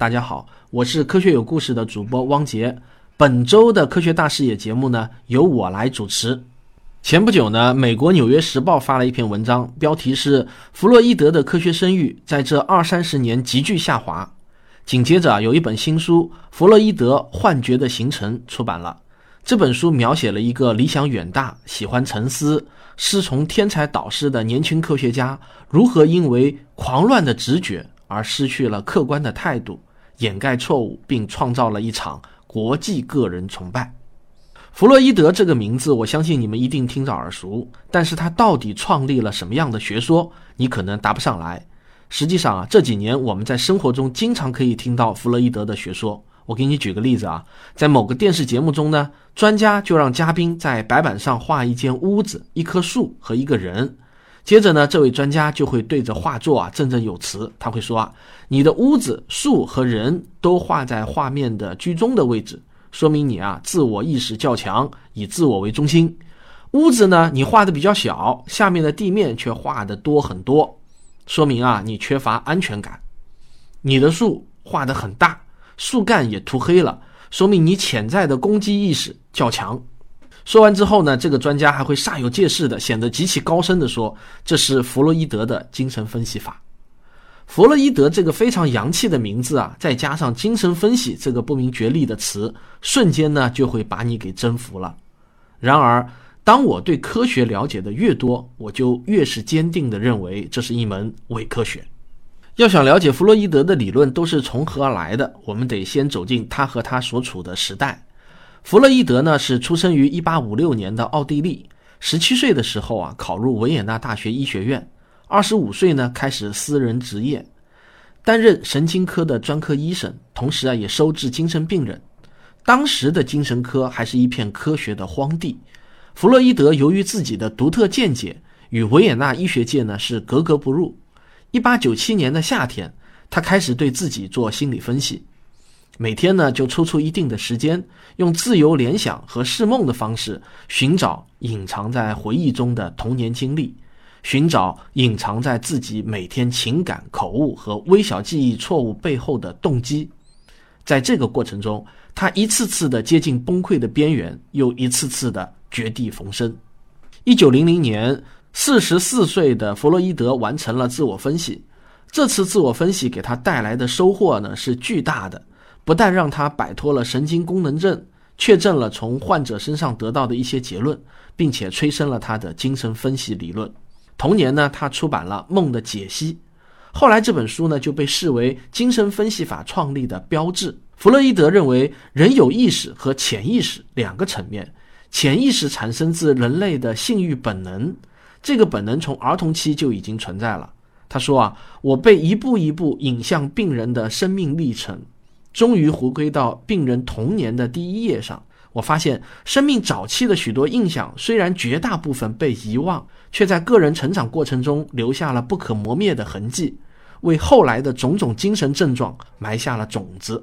大家好，我是科学有故事的主播汪杰。本周的科学大视野节目呢，由我来主持。前不久呢，美国《纽约时报》发了一篇文章，标题是“弗洛伊德的科学声誉在这二三十年急剧下滑”。紧接着，有一本新书《弗洛伊德幻觉的形成》出版了。这本书描写了一个理想远大、喜欢沉思、师从天才导师的年轻科学家，如何因为狂乱的直觉而失去了客观的态度，掩盖错误，并创造了一场国际个人崇拜。弗洛伊德这个名字，我相信你们一定听着耳熟，但是他到底创立了什么样的学说，你可能答不上来。实际上啊，这几年我们在生活中经常可以听到弗洛伊德的学说。我给你举个例子啊，在某个电视节目中呢，专家就让嘉宾在白板上画一间屋子、一棵树和一个人，接着呢，这位专家就会对着画作啊振振有词，他会说啊，你的屋子、树和人都画在画面的居中的位置，说明你啊自我意识较强，以自我为中心。屋子呢，你画的比较小，下面的地面却画的多很多，说明啊你缺乏安全感。你的树画的很大。树干也涂黑了，说明你潜在的攻击意识较强。说完之后呢，这个专家还会煞有介事的，显得极其高深的说：“这是弗洛伊德的精神分析法。”弗洛伊德这个非常洋气的名字啊，再加上精神分析这个不明觉厉的词，瞬间呢就会把你给征服了。然而，当我对科学了解的越多，我就越是坚定的认为这是一门伪科学。要想了解弗洛伊德的理论都是从何而来的，我们得先走进他和他所处的时代。弗洛伊德呢是出生于1856年的奥地利，十七岁的时候啊考入维也纳大学医学院，二十五岁呢开始私人执业，担任神经科的专科医生，同时啊也收治精神病人。当时的精神科还是一片科学的荒地，弗洛伊德由于自己的独特见解，与维也纳医学界呢是格格不入。一八九七年的夏天，他开始对自己做心理分析，每天呢就抽出一定的时间，用自由联想和释梦的方式寻找隐藏在回忆中的童年经历，寻找隐藏在自己每天情感口误和微小记忆错误背后的动机。在这个过程中，他一次次的接近崩溃的边缘，又一次次的绝地逢生。一九零零年。四十四岁的弗洛伊德完成了自我分析，这次自我分析给他带来的收获呢是巨大的，不但让他摆脱了神经功能症，确证了从患者身上得到的一些结论，并且催生了他的精神分析理论。同年呢，他出版了《梦的解析》，后来这本书呢就被视为精神分析法创立的标志。弗洛伊德认为，人有意识和潜意识两个层面，潜意识产生自人类的性欲本能。这个本能从儿童期就已经存在了。他说啊，我被一步一步引向病人的生命历程，终于回归到病人童年的第一页上。我发现生命早期的许多印象，虽然绝大部分被遗忘，却在个人成长过程中留下了不可磨灭的痕迹，为后来的种种精神症状埋下了种子。《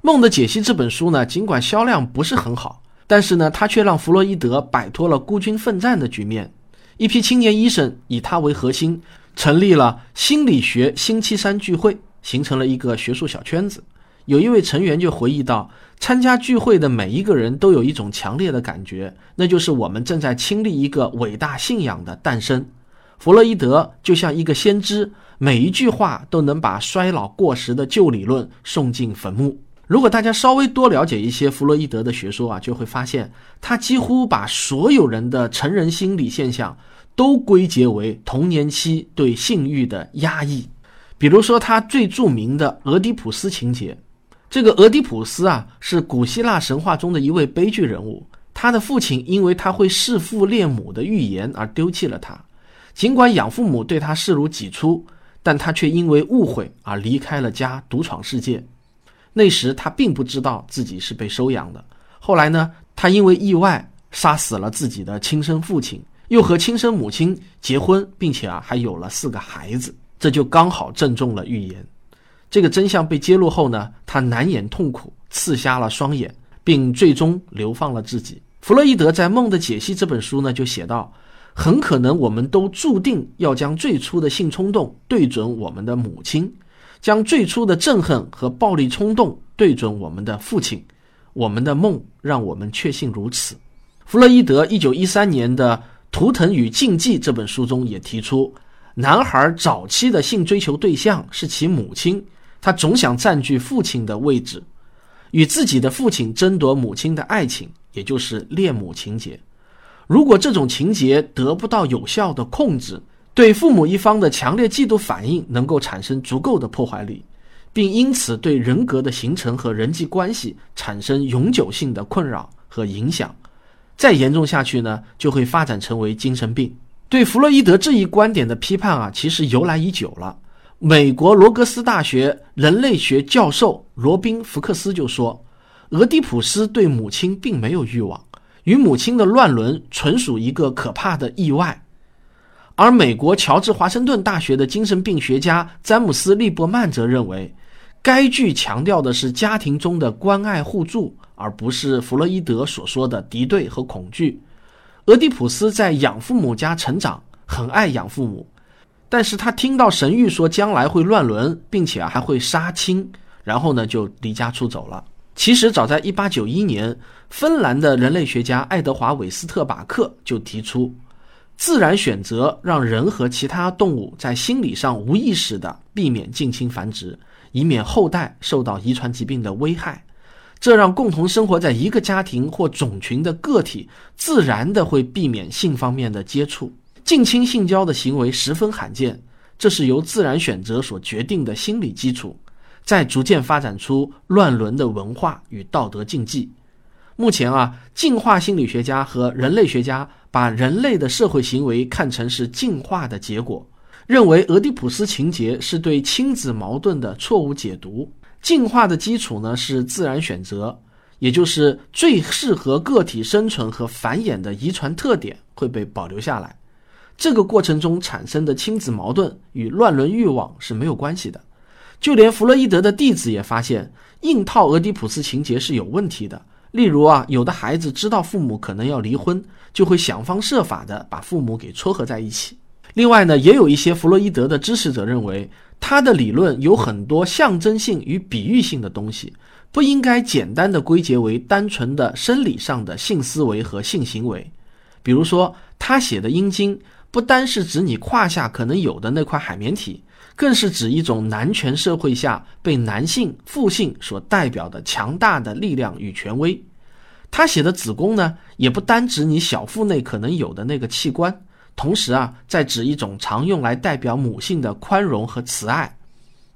梦的解析》这本书呢，尽管销量不是很好，但是呢，它却让弗洛伊德摆脱了孤军奋战的局面。一批青年医生以他为核心，成立了心理学星期三聚会，形成了一个学术小圈子。有一位成员就回忆到，参加聚会的每一个人都有一种强烈的感觉，那就是我们正在亲历一个伟大信仰的诞生。弗洛伊德就像一个先知，每一句话都能把衰老过时的旧理论送进坟墓。如果大家稍微多了解一些弗洛伊德的学说啊，就会发现他几乎把所有人的成人心理现象都归结为童年期对性欲的压抑。比如说，他最著名的俄狄浦斯情节。这个俄狄浦斯啊，是古希腊神话中的一位悲剧人物。他的父亲因为他会弑父恋母的预言而丢弃了他。尽管养父母对他视如己出，但他却因为误会而离开了家，独闯世界。那时他并不知道自己是被收养的。后来呢，他因为意外杀死了自己的亲生父亲，又和亲生母亲结婚，并且啊还有了四个孩子。这就刚好正中了预言。这个真相被揭露后呢，他难掩痛苦，刺瞎了双眼，并最终流放了自己。弗洛伊德在《梦的解析》这本书呢，就写道：很可能我们都注定要将最初的性冲动对准我们的母亲。将最初的憎恨和暴力冲动对准我们的父亲，我们的梦让我们确信如此。弗洛伊德一九一三年的《图腾与禁忌》这本书中也提出，男孩早期的性追求对象是其母亲，他总想占据父亲的位置，与自己的父亲争夺母亲的爱情，也就是恋母情节。如果这种情节得不到有效的控制，对父母一方的强烈嫉妒反应能够产生足够的破坏力，并因此对人格的形成和人际关系产生永久性的困扰和影响。再严重下去呢，就会发展成为精神病。对弗洛伊德这一观点的批判啊，其实由来已久了。美国罗格斯大学人类学教授罗宾·福克斯就说：“俄狄浦斯对母亲并没有欲望，与母亲的乱伦纯属一个可怕的意外。”而美国乔治华盛顿大学的精神病学家詹姆斯利伯曼则认为，该剧强调的是家庭中的关爱互助，而不是弗洛伊德所说的敌对和恐惧。俄狄浦斯在养父母家成长，很爱养父母，但是他听到神谕说将来会乱伦，并且还会杀亲，然后呢就离家出走了。其实早在1891年，芬兰的人类学家爱德华韦斯特巴克就提出。自然选择让人和其他动物在心理上无意识地避免近亲繁殖，以免后代受到遗传疾病的危害。这让共同生活在一个家庭或种群的个体自然地会避免性方面的接触。近亲性交的行为十分罕见，这是由自然选择所决定的心理基础，在逐渐发展出乱伦的文化与道德禁忌。目前啊，进化心理学家和人类学家。把人类的社会行为看成是进化的结果，认为俄狄浦斯情节是对亲子矛盾的错误解读。进化的基础呢是自然选择，也就是最适合个体生存和繁衍的遗传特点会被保留下来。这个过程中产生的亲子矛盾与乱伦欲望是没有关系的。就连弗洛伊德的弟子也发现，硬套俄狄浦斯情节是有问题的。例如啊，有的孩子知道父母可能要离婚，就会想方设法的把父母给撮合在一起。另外呢，也有一些弗洛伊德的支持者认为，他的理论有很多象征性与比喻性的东西，不应该简单的归结为单纯的生理上的性思维和性行为。比如说，他写的阴茎不单是指你胯下可能有的那块海绵体。更是指一种男权社会下被男性父性所代表的强大的力量与权威。他写的子宫呢，也不单指你小腹内可能有的那个器官，同时啊，在指一种常用来代表母性的宽容和慈爱。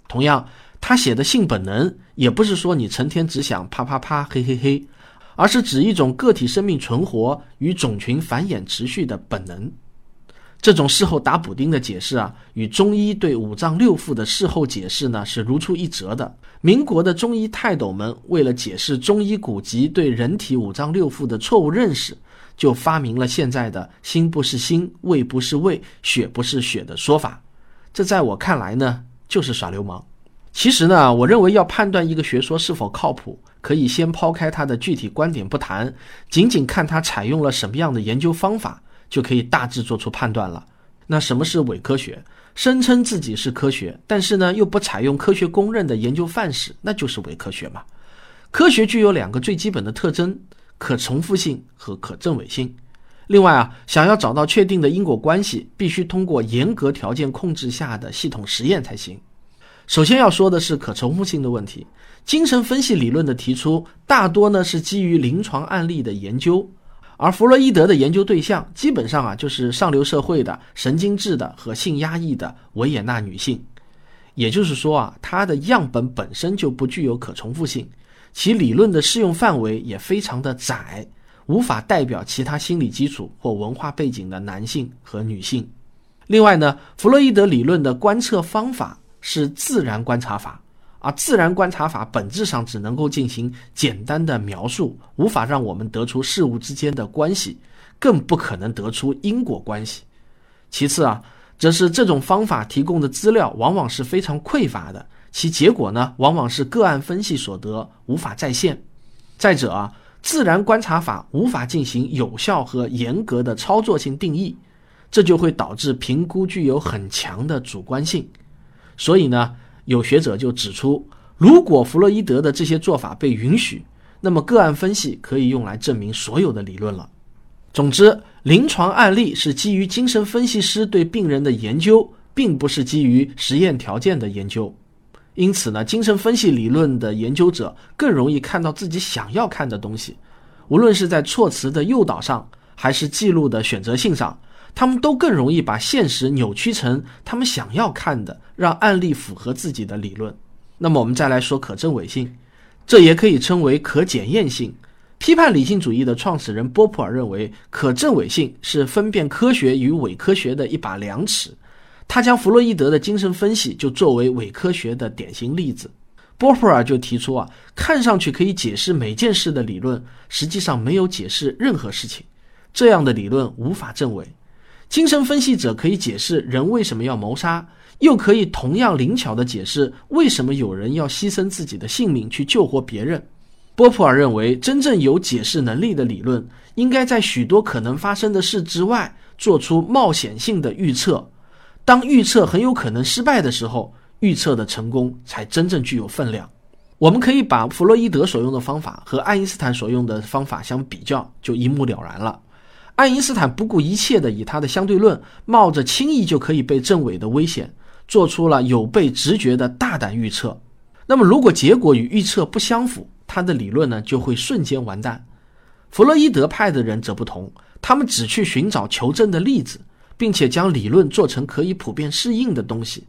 同样，他写的性本能，也不是说你成天只想啪啪啪嘿嘿嘿，而是指一种个体生命存活与种群繁衍持续的本能。这种事后打补丁的解释啊，与中医对五脏六腑的事后解释呢是如出一辙的。民国的中医泰斗们为了解释中医古籍对人体五脏六腑的错误认识，就发明了现在的心不是心、胃不是胃、血不是血的说法。这在我看来呢，就是耍流氓。其实呢，我认为要判断一个学说是否靠谱，可以先抛开它的具体观点不谈，仅仅看它采用了什么样的研究方法。就可以大致做出判断了。那什么是伪科学？声称自己是科学，但是呢又不采用科学公认的研究范式，那就是伪科学嘛。科学具有两个最基本的特征：可重复性和可证伪性。另外啊，想要找到确定的因果关系，必须通过严格条件控制下的系统实验才行。首先要说的是可重复性的问题。精神分析理论的提出，大多呢是基于临床案例的研究。而弗洛伊德的研究对象基本上啊，就是上流社会的神经质的和性压抑的维也纳女性，也就是说啊，他的样本本身就不具有可重复性，其理论的适用范围也非常的窄，无法代表其他心理基础或文化背景的男性和女性。另外呢，弗洛伊德理论的观测方法是自然观察法。而自然观察法本质上只能够进行简单的描述，无法让我们得出事物之间的关系，更不可能得出因果关系。其次啊，则是这种方法提供的资料往往是非常匮乏的，其结果呢，往往是个案分析所得，无法再现。再者啊，自然观察法无法进行有效和严格的操作性定义，这就会导致评估具有很强的主观性。所以呢。有学者就指出，如果弗洛伊德的这些做法被允许，那么个案分析可以用来证明所有的理论了。总之，临床案例是基于精神分析师对病人的研究，并不是基于实验条件的研究。因此呢，精神分析理论的研究者更容易看到自己想要看的东西，无论是在措辞的诱导上，还是记录的选择性上，他们都更容易把现实扭曲成他们想要看的，让案例符合自己的理论。那么，我们再来说可证伪性，这也可以称为可检验性。批判理性主义的创始人波普尔认为，可证伪性是分辨科学与伪科学的一把量尺。他将弗洛伊德的精神分析就作为伪科学的典型例子。波普尔就提出啊，看上去可以解释每件事的理论，实际上没有解释任何事情。这样的理论无法证伪。精神分析者可以解释人为什么要谋杀，又可以同样灵巧地解释为什么有人要牺牲自己的性命去救活别人。波普尔认为，真正有解释能力的理论，应该在许多可能发生的事之外，做出冒险性的预测。当预测很有可能失败的时候，预测的成功才真正具有分量。我们可以把弗洛伊德所用的方法和爱因斯坦所用的方法相比较，就一目了然了。爱因斯坦不顾一切地以他的相对论，冒着轻易就可以被证伪的危险，做出了有悖直觉的大胆预测。那么，如果结果与预测不相符，他的理论呢就会瞬间完蛋。弗洛伊德派的人则不同，他们只去寻找求证的例子。并且将理论做成可以普遍适应的东西，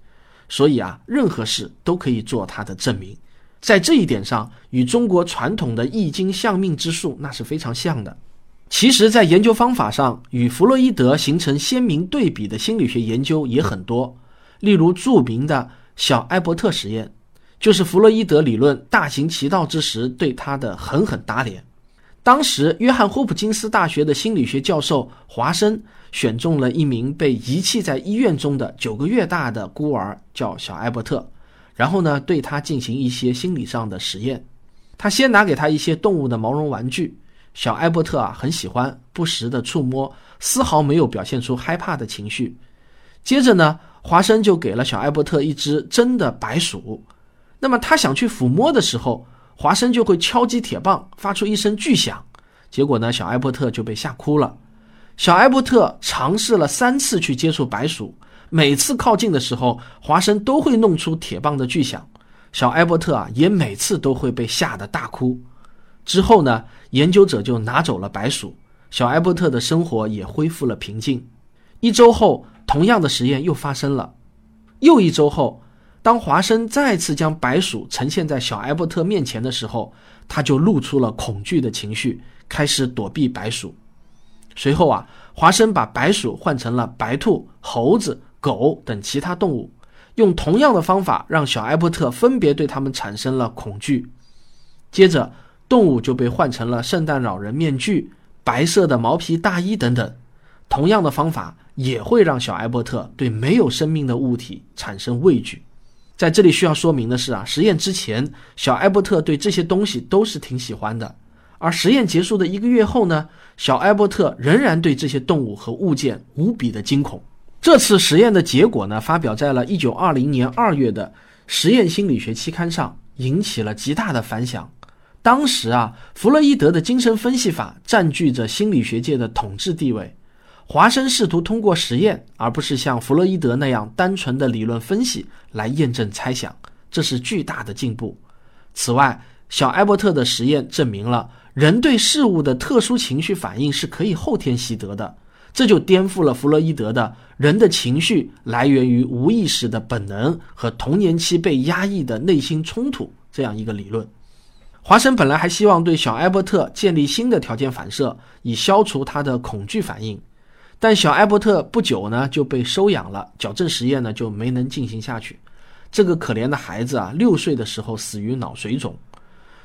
所以啊，任何事都可以做它的证明。在这一点上，与中国传统的易经相命之术那是非常像的。其实，在研究方法上，与弗洛伊德形成鲜明对比的心理学研究也很多。例如，著名的小艾伯特实验，就是弗洛伊德理论大行其道之时对他的狠狠打脸。当时，约翰霍普金斯大学的心理学教授华生。选中了一名被遗弃在医院中的九个月大的孤儿，叫小艾伯特，然后呢，对他进行一些心理上的实验。他先拿给他一些动物的毛绒玩具，小艾伯特啊很喜欢，不时的触摸，丝毫没有表现出害怕的情绪。接着呢，华生就给了小艾伯特一只真的白鼠。那么他想去抚摸的时候，华生就会敲击铁棒，发出一声巨响，结果呢，小艾伯特就被吓哭了。小艾伯特尝试了三次去接触白鼠，每次靠近的时候，华生都会弄出铁棒的巨响。小艾伯特啊，也每次都会被吓得大哭。之后呢，研究者就拿走了白鼠，小艾伯特的生活也恢复了平静。一周后，同样的实验又发生了。又一周后，当华生再次将白鼠呈现在小艾伯特面前的时候，他就露出了恐惧的情绪，开始躲避白鼠。随后啊，华生把白鼠换成了白兔、猴子、狗等其他动物，用同样的方法让小艾伯特分别对他们产生了恐惧。接着，动物就被换成了圣诞老人面具、白色的毛皮大衣等等。同样的方法也会让小艾伯特对没有生命的物体产生畏惧。在这里需要说明的是啊，实验之前，小艾伯特对这些东西都是挺喜欢的。而实验结束的一个月后呢，小艾伯特仍然对这些动物和物件无比的惊恐。这次实验的结果呢，发表在了1920年2月的《实验心理学》期刊上，引起了极大的反响。当时啊，弗洛伊德的精神分析法占据着心理学界的统治地位。华生试图通过实验，而不是像弗洛伊德那样单纯的理论分析来验证猜想，这是巨大的进步。此外，小艾伯特的实验证明了。人对事物的特殊情绪反应是可以后天习得的，这就颠覆了弗洛伊德的人的情绪来源于无意识的本能和童年期被压抑的内心冲突这样一个理论。华生本来还希望对小艾伯特建立新的条件反射，以消除他的恐惧反应，但小艾伯特不久呢就被收养了，矫正实验呢就没能进行下去。这个可怜的孩子啊，六岁的时候死于脑水肿。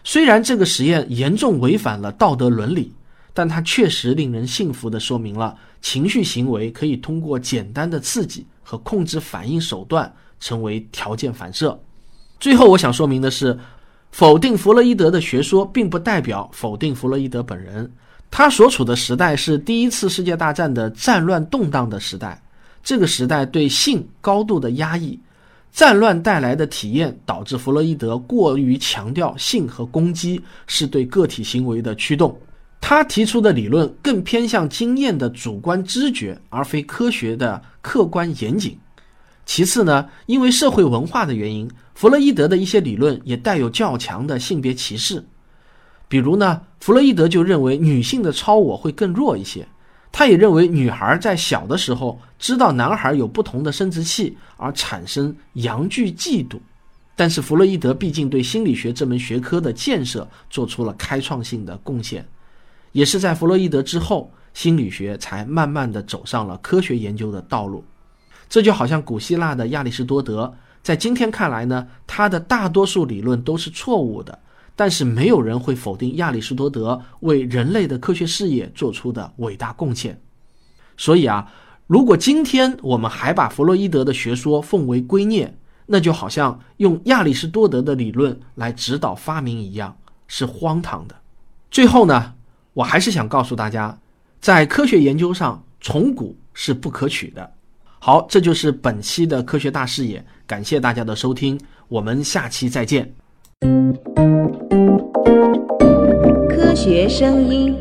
虽然这个实验严重违反了道德伦理，但它确实令人信服地说明了情绪行为可以通过简单的刺激和控制反应手段成为条件反射。最后，我想说明的是，否定弗洛伊德的学说，并不代表否定弗洛伊德本人。他所处的时代是第一次世界大战的战乱动荡的时代，这个时代对性高度的压抑。战乱带来的体验导致弗洛伊德过于强调性和攻击是对个体行为的驱动。他提出的理论更偏向经验的主观知觉，而非科学的客观严谨。其次呢，因为社会文化的原因，弗洛伊德的一些理论也带有较强的性别歧视。比如呢，弗洛伊德就认为女性的超我会更弱一些。他也认为，女孩在小的时候知道男孩有不同的生殖器而产生阳具嫉妒，但是弗洛伊德毕竟对心理学这门学科的建设做出了开创性的贡献，也是在弗洛伊德之后，心理学才慢慢的走上了科学研究的道路。这就好像古希腊的亚里士多德，在今天看来呢，他的大多数理论都是错误的。但是没有人会否定亚里士多德为人类的科学事业做出的伟大贡献。所以啊，如果今天我们还把弗洛伊德的学说奉为圭臬，那就好像用亚里士多德的理论来指导发明一样，是荒唐的。最后呢，我还是想告诉大家，在科学研究上，从古是不可取的。好，这就是本期的科学大视野，感谢大家的收听，我们下期再见。科学声音。